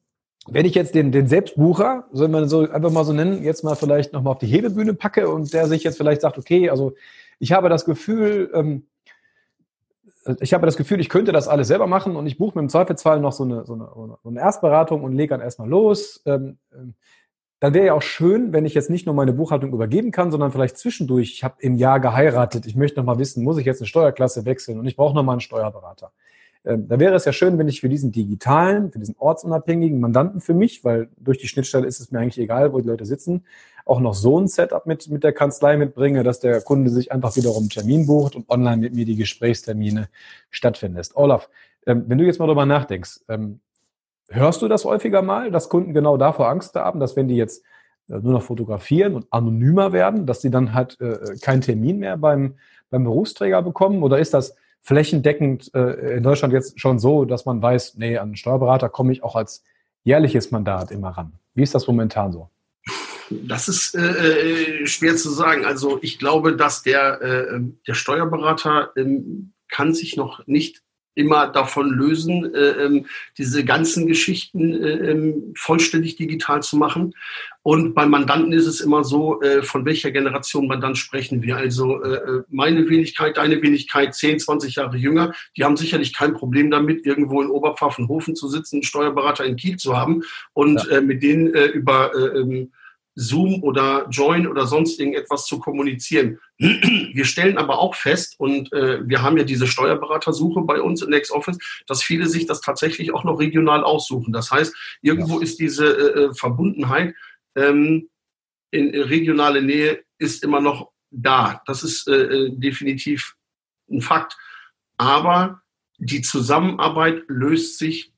[SPEAKER 1] wenn ich jetzt den, den Selbstbucher, soll man so einfach mal so nennen, jetzt mal vielleicht nochmal auf die Hebebühne packe und der sich jetzt vielleicht sagt, okay, also ich habe das Gefühl, ähm, ich habe das Gefühl, ich könnte das alles selber machen und ich buche mir im Zweifelsfall noch so eine, so eine, so eine Erstberatung und lege dann erstmal los. Ähm, ähm, dann wäre ja auch schön, wenn ich jetzt nicht nur meine Buchhaltung übergeben kann, sondern vielleicht zwischendurch, ich habe im Jahr geheiratet, ich möchte noch mal wissen, muss ich jetzt eine Steuerklasse wechseln und ich brauche noch mal einen Steuerberater. Ähm, da wäre es ja schön, wenn ich für diesen digitalen, für diesen ortsunabhängigen Mandanten für mich, weil durch die Schnittstelle ist es mir eigentlich egal, wo die Leute sitzen, auch noch so ein Setup mit, mit der Kanzlei mitbringe, dass der Kunde sich einfach wiederum einen Termin bucht und online mit mir die Gesprächstermine stattfinden lässt. Olaf, ähm, wenn du jetzt mal darüber nachdenkst, ähm, hörst du das häufiger mal, dass Kunden genau davor Angst haben, dass wenn die jetzt äh, nur noch fotografieren und anonymer werden, dass sie dann halt äh, keinen Termin mehr beim, beim Berufsträger bekommen? Oder ist das flächendeckend äh, in Deutschland jetzt schon so, dass man weiß, nee, an einen Steuerberater komme ich auch als jährliches Mandat immer ran. Wie ist das momentan so?
[SPEAKER 2] Das ist äh, schwer zu sagen. Also ich glaube, dass der, äh, der Steuerberater äh, kann sich noch nicht immer davon lösen, äh, ähm, diese ganzen Geschichten äh, ähm, vollständig digital zu machen. Und beim Mandanten ist es immer so, äh, von welcher Generation Mandant sprechen wir. Also äh, äh meine Wenigkeit, deine Wenigkeit, 10, 20 Jahre jünger, die haben sicherlich kein Problem damit, irgendwo in Oberpfaffenhofen zu sitzen, einen Steuerberater in Kiel zu haben und ja. äh, mit denen äh, über äh, ähm, Zoom oder Join oder sonst irgendetwas zu kommunizieren. [clears throat] Wir stellen aber auch fest, und äh, wir haben ja diese Steuerberatersuche bei uns in LexOffice, dass viele sich das tatsächlich auch noch regional aussuchen. Das heißt, irgendwo ja. ist diese äh, äh Verbundenheit ähm, in regionale Nähe ist immer noch da. Das ist äh, äh, definitiv ein Fakt. Aber die Zusammenarbeit löst sich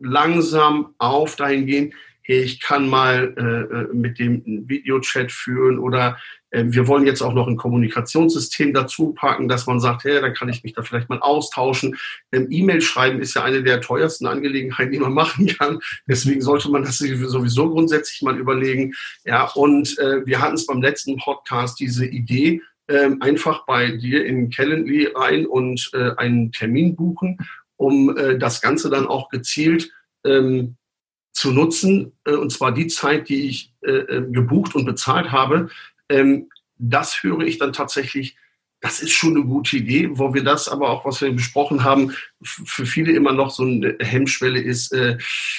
[SPEAKER 2] langsam auf dahingehend, ich kann mal äh, äh mit dem Videochat führen oder äh, wir wollen jetzt auch noch ein Kommunikationssystem dazu packen, dass man sagt, hey, dann kann ich mich da vielleicht mal austauschen. Ähm, E-Mail schreiben ist ja eine der teuersten Angelegenheiten, die man [laughs] machen kann. Deswegen sollte man das sowieso grundsätzlich mal überlegen. Ja, und äh, wir hatten es beim letzten Podcast diese Idee, ähm, einfach bei dir in Calendly rein und äh, einen Termin buchen, um äh, das Ganze dann auch gezielt ähm, zu nutzen, äh, und zwar die Zeit, die ich äh, äh, gebucht und bezahlt habe, ähm, das höre ich dann tatsächlich das ist schon eine gute Idee, wo wir das aber auch, was wir besprochen haben, für viele immer noch so eine Hemmschwelle ist, äh,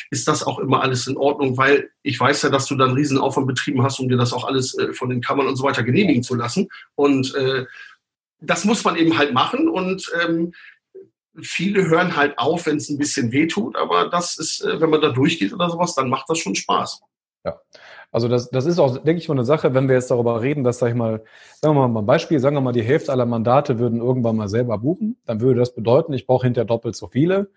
[SPEAKER 2] ist das auch immer alles in Ordnung, weil ich weiß ja, dass du dann riesen Aufwand betrieben hast, um dir das auch alles äh, von den Kammern und so weiter genehmigen zu lassen. Und äh, das muss man eben halt machen und ähm, viele hören halt auf, wenn es ein bisschen weh tut, aber das ist, äh, wenn man da durchgeht oder sowas, dann macht das schon Spaß.
[SPEAKER 1] Ja, also das, das ist auch, denke ich, mal eine Sache, wenn wir jetzt darüber reden, dass, sag ich mal, sagen wir mal ein Beispiel, sagen wir mal, die Hälfte aller Mandate würden irgendwann mal selber buchen, dann würde das bedeuten, ich brauche hinterher doppelt so viele,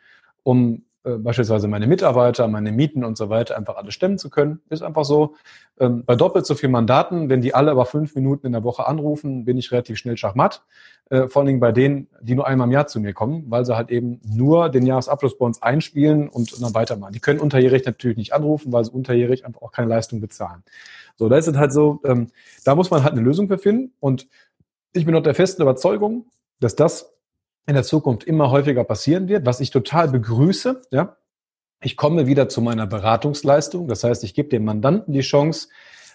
[SPEAKER 1] um äh, beispielsweise meine Mitarbeiter, meine Mieten und so weiter einfach alle stemmen zu können. Ist einfach so. Ähm, bei doppelt so vielen Mandaten, wenn die alle aber fünf Minuten in der Woche anrufen, bin ich relativ schnell schachmatt. Äh, vor allen Dingen bei denen, die nur einmal im Jahr zu mir kommen, weil sie halt eben nur den Jahresabschluss bei uns einspielen und dann weitermachen. Die können unterjährig natürlich nicht anrufen, weil sie unterjährig einfach auch keine Leistung bezahlen. So, da ist es halt so, ähm, da muss man halt eine Lösung für finden. Und ich bin auch der festen Überzeugung, dass das in der Zukunft immer häufiger passieren wird, was ich total begrüße. Ja, ich komme wieder zu meiner Beratungsleistung. Das heißt, ich gebe dem Mandanten die Chance,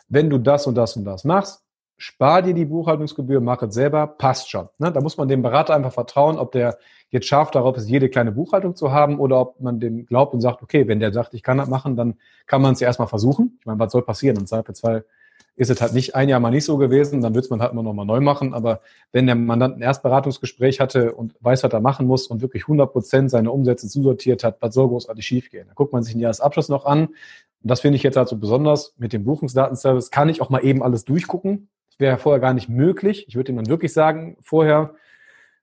[SPEAKER 1] wenn du das und das und das machst, spar dir die Buchhaltungsgebühr, mach es selber, passt schon. Ne? Da muss man dem Berater einfach vertrauen, ob der jetzt scharf darauf ist, jede kleine Buchhaltung zu haben oder ob man dem glaubt und sagt, okay, wenn der sagt, ich kann das machen, dann kann man es ja erstmal versuchen. Ich meine, was soll passieren? Im Zweifelsfall ist es halt nicht ein Jahr mal nicht so gewesen, dann wird es man halt immer noch mal neu machen. Aber wenn der Mandant ein Erstberatungsgespräch hatte und weiß, was er machen muss und wirklich 100 Prozent seine Umsätze zusortiert hat, was soll großartig schiefgehen? Dann guckt man sich den Jahresabschluss noch an. Und das finde ich jetzt halt so besonders. Mit dem Buchungsdatenservice kann ich auch mal eben alles durchgucken. Wäre vorher gar nicht möglich. Ich würde ihm dann wirklich sagen, vorher,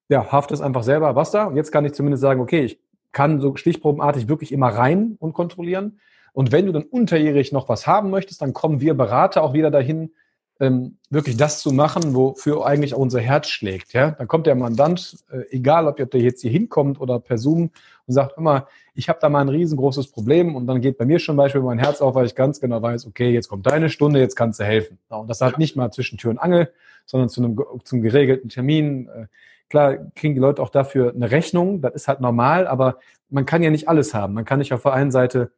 [SPEAKER 1] ja, haft es einfach selber, was da. Und jetzt kann ich zumindest sagen, okay, ich kann so stichprobenartig wirklich immer rein und kontrollieren. Und wenn du dann unterjährig noch was haben möchtest, dann kommen wir Berater auch wieder dahin, ähm, wirklich das zu machen, wofür eigentlich auch unser Herz schlägt. Ja? Dann kommt der Mandant, äh, egal ob der jetzt hier hinkommt oder per Zoom und sagt immer, ich habe da mal ein riesengroßes Problem und dann geht bei mir schon Beispiel mein Herz auf, weil ich ganz genau weiß, okay, jetzt kommt deine Stunde, jetzt kannst du helfen. Ja, und das halt nicht mal zwischen Tür und Angel, sondern zu einem zum geregelten Termin. Äh, klar kriegen die Leute auch dafür eine Rechnung, das ist halt normal, aber man kann ja nicht alles haben. Man kann nicht auf der einen Seite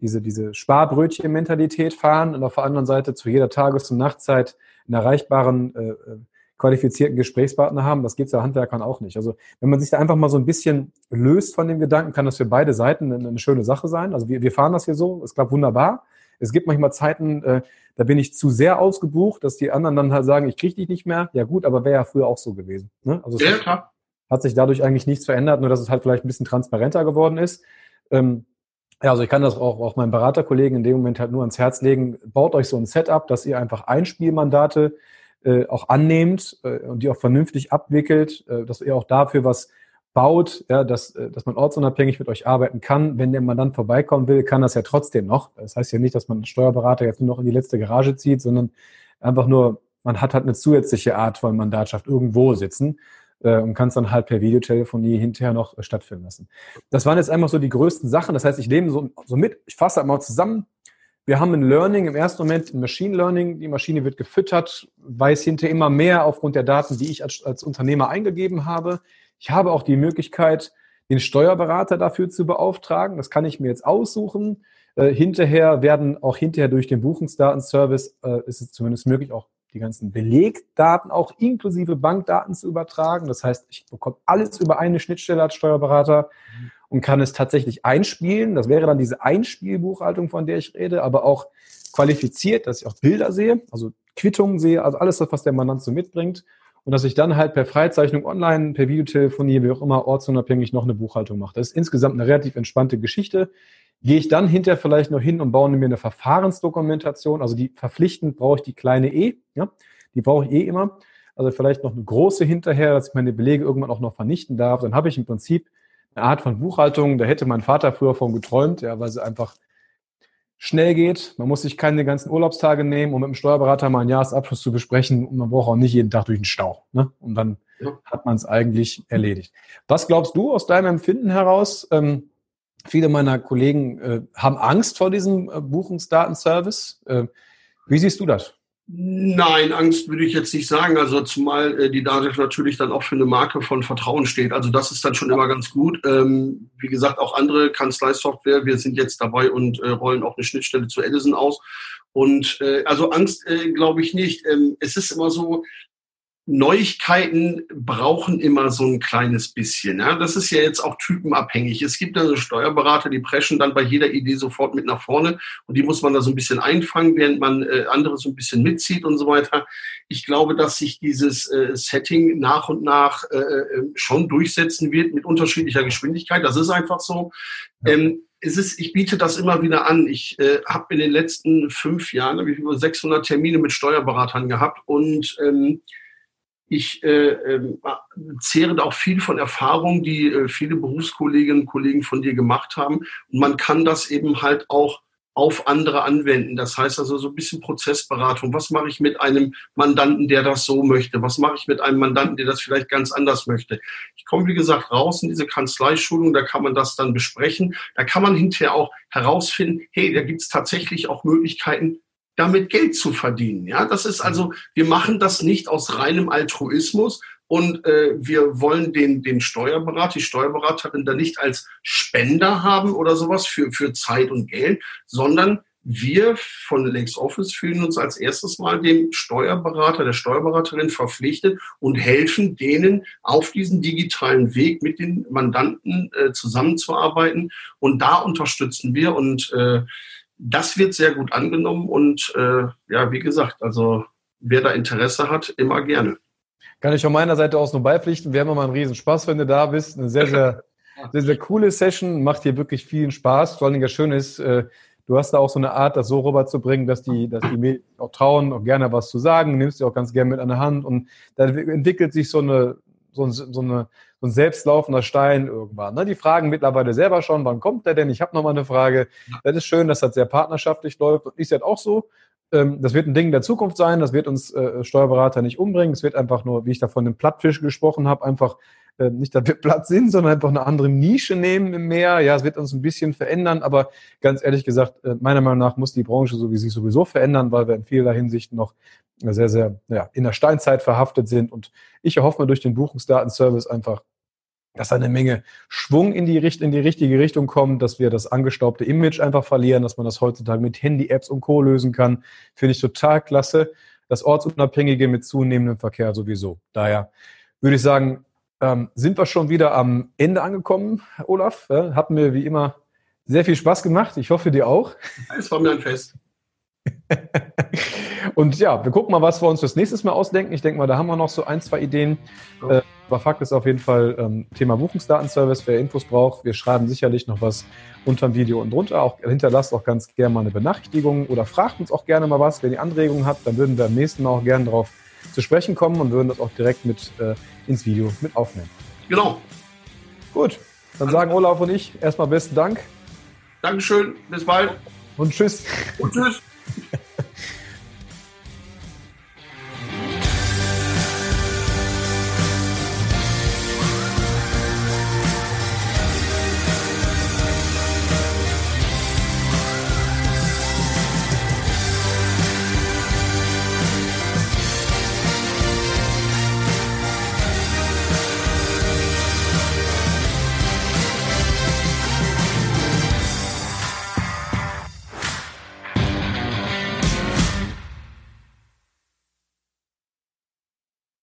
[SPEAKER 1] diese, diese Sparbrötchen-Mentalität fahren und auf der anderen Seite zu jeder Tages- und Nachtzeit einen erreichbaren, äh, äh qualifizierten Gesprächspartner haben. Das geht's ja Handwerkern auch nicht. Also wenn man sich da einfach mal so ein bisschen löst von dem Gedanken, kann das für beide Seiten eine, eine schöne Sache sein. Also wir, wir fahren das hier so, es klappt wunderbar. Es gibt manchmal Zeiten, äh, da bin ich zu sehr ausgebucht, dass die anderen dann halt sagen, ich kriege dich nicht mehr. Ja gut, aber wäre ja früher auch so gewesen. Ne? Also ja, klar. hat sich dadurch eigentlich nichts verändert, nur dass es halt vielleicht ein bisschen transparenter geworden ist. Ähm, ja, also ich kann das auch, auch meinen Beraterkollegen in dem Moment halt nur ans Herz legen. Baut euch so ein Setup, dass ihr einfach Einspielmandate äh, auch annehmt äh, und die auch vernünftig abwickelt, äh, dass ihr auch dafür was baut, ja, dass, äh, dass man ortsunabhängig mit euch arbeiten kann. Wenn der Mandant vorbeikommen will, kann das ja trotzdem noch. Das heißt ja nicht, dass man einen Steuerberater jetzt nur noch in die letzte Garage zieht, sondern einfach nur, man hat halt eine zusätzliche Art von Mandatschaft irgendwo sitzen äh, und kannst dann halt per Videotelefonie hinterher noch äh, stattfinden lassen. Das waren jetzt einfach so die größten Sachen. Das heißt, ich nehme so, so mit, ich fasse halt zusammen. Wir haben ein Learning, im ersten Moment ein Machine Learning. Die Maschine wird gefüttert, weiß hinterher immer mehr aufgrund der Daten, die ich als, als Unternehmer eingegeben habe. Ich habe auch die Möglichkeit, den Steuerberater dafür zu beauftragen. Das kann ich mir jetzt aussuchen. Äh, hinterher werden auch hinterher durch den Buchungsdatenservice äh, ist es zumindest möglich, auch die ganzen Belegdaten auch inklusive Bankdaten zu übertragen. Das heißt, ich bekomme alles über eine Schnittstelle als Steuerberater und kann es tatsächlich einspielen. Das wäre dann diese Einspielbuchhaltung, von der ich rede, aber auch qualifiziert, dass ich auch Bilder sehe, also Quittungen sehe, also alles was der Mandant so mitbringt. Und dass ich dann halt per Freizeichnung online, per Videotelefonie, wie auch immer, ortsunabhängig noch eine Buchhaltung mache. Das ist insgesamt eine relativ entspannte Geschichte. Gehe ich dann hinterher vielleicht noch hin und baue mir eine Verfahrensdokumentation, also die verpflichtend brauche ich die kleine E, ja, die brauche ich eh immer. Also vielleicht noch eine große hinterher, dass ich meine Belege irgendwann auch noch vernichten darf. Dann habe ich im Prinzip eine Art von Buchhaltung, da hätte mein Vater früher von geträumt, ja, weil sie einfach schnell geht. Man muss sich keine ganzen Urlaubstage nehmen, um mit dem Steuerberater mal einen Jahresabschluss zu besprechen. Und man braucht auch nicht jeden Tag durch den Stau. Ne? Und dann ja. hat man es eigentlich erledigt. Was glaubst du aus deinem Empfinden heraus? Ähm, Viele meiner Kollegen äh, haben Angst vor diesem äh, Buchungsdatenservice. Äh, wie siehst du das?
[SPEAKER 2] Nein, Angst würde ich jetzt nicht sagen. Also zumal äh, die DATEV natürlich dann auch für eine Marke von Vertrauen steht. Also das ist dann schon immer ganz gut. Ähm, wie gesagt, auch andere Kanzleisoftware. Wir sind jetzt dabei und äh, rollen auch eine Schnittstelle zu Edison aus. Und äh, also Angst äh, glaube ich nicht. Ähm, es ist immer so, Neuigkeiten brauchen immer so ein kleines bisschen. Ja? Das ist ja jetzt auch typenabhängig. Es gibt also Steuerberater, die preschen dann bei jeder Idee sofort mit nach vorne und die muss man da so ein bisschen einfangen, während man äh, andere so ein bisschen mitzieht und so weiter. Ich glaube, dass sich dieses äh, Setting nach und nach äh, äh schon durchsetzen wird mit unterschiedlicher Geschwindigkeit. Das ist einfach so. Ähm, es ist, ich biete das immer wieder an. Ich äh, habe in den letzten fünf Jahren ich über 600 Termine mit Steuerberatern gehabt und ähm, ich äh, äh, zehre da auch viel von Erfahrungen, die äh, viele Berufskolleginnen und Kollegen von dir gemacht haben. Und man kann das eben halt auch auf andere anwenden. Das heißt also so ein bisschen Prozessberatung. Was mache ich mit einem Mandanten, der das so möchte? Was mache ich mit einem Mandanten, der das vielleicht ganz anders möchte? Ich komme, wie gesagt, raus in diese Kanzleischulung, da kann man das dann besprechen. Da kann man hinterher auch herausfinden, hey, da gibt es tatsächlich auch Möglichkeiten, damit Geld zu verdienen. Ja, das ist also, wir machen das nicht aus reinem Altruismus und äh, wir wollen den, den Steuerberater, die Steuerberaterin da nicht als Spender haben oder sowas für, für Zeit und Geld, sondern wir von LexOffice fühlen uns als erstes mal dem Steuerberater, der Steuerberaterin verpflichtet und helfen denen auf diesem digitalen Weg mit den Mandanten äh, zusammenzuarbeiten. Und da unterstützen wir und äh, das wird sehr gut angenommen und äh, ja, wie gesagt, also wer da Interesse hat, immer gerne.
[SPEAKER 1] Kann ich von meiner Seite aus nur beipflichten. Wir haben immer einen riesen Spaß, wenn du da bist. Eine sehr, sehr, [laughs] sehr, sehr coole Session. Macht dir wirklich vielen Spaß. Vor allen Dingen das Schöne ist, äh, du hast da auch so eine Art, das so rüberzubringen, dass die, dass die Medien auch trauen, auch gerne was zu sagen. Nimmst du auch ganz gerne mit an der Hand und dann entwickelt sich so eine, so, so eine so ein selbstlaufender Stein irgendwann. Ne? Die fragen mittlerweile selber schon, wann kommt der denn? Ich habe noch mal eine Frage. Das ist schön, dass das sehr partnerschaftlich läuft. Und ich sehe auch so, ähm, das wird ein Ding der Zukunft sein. Das wird uns äh, Steuerberater nicht umbringen. Es wird einfach nur, wie ich da von dem Plattfisch gesprochen habe, einfach äh, nicht, dass wir platt sind, sondern einfach eine andere Nische nehmen im Meer. Ja, es wird uns ein bisschen verändern, aber ganz ehrlich gesagt, äh, meiner Meinung nach muss die Branche so wie sich sowieso verändern, weil wir in vieler Hinsicht noch sehr, sehr ja, in der Steinzeit verhaftet sind. Und ich erhoffe mir durch den Buchungsdatenservice einfach dass eine Menge Schwung in die, in die richtige Richtung kommt, dass wir das angestaubte Image einfach verlieren, dass man das heutzutage mit Handy-Apps und Co. lösen kann. Finde ich total klasse. Das Ortsunabhängige mit zunehmendem Verkehr sowieso. Daher würde ich sagen, ähm, sind wir schon wieder am Ende angekommen, Olaf. Ja, hat mir wie immer sehr viel Spaß gemacht. Ich hoffe, dir auch.
[SPEAKER 2] Es war mir ein Fest. [laughs]
[SPEAKER 1] und ja, wir gucken mal, was wir uns das nächste Mal ausdenken. Ich denke mal, da haben wir noch so ein, zwei Ideen. Ja. Äh, aber Fakt ist auf jeden Fall ähm, Thema Buchungsdatenservice, wer Infos braucht. Wir schreiben sicherlich noch was unter dem Video und drunter. Auch hinterlasst auch ganz gerne mal eine Benachrichtigung oder fragt uns auch gerne mal was. Wenn ihr Anregungen habt, dann würden wir am nächsten Mal auch gerne darauf zu sprechen kommen und würden das auch direkt mit äh, ins Video mit aufnehmen.
[SPEAKER 2] Genau.
[SPEAKER 1] Gut, dann sagen Olaf und ich erstmal besten Dank.
[SPEAKER 2] Dankeschön, bis bald.
[SPEAKER 1] Und tschüss.
[SPEAKER 2] Und tschüss. [laughs]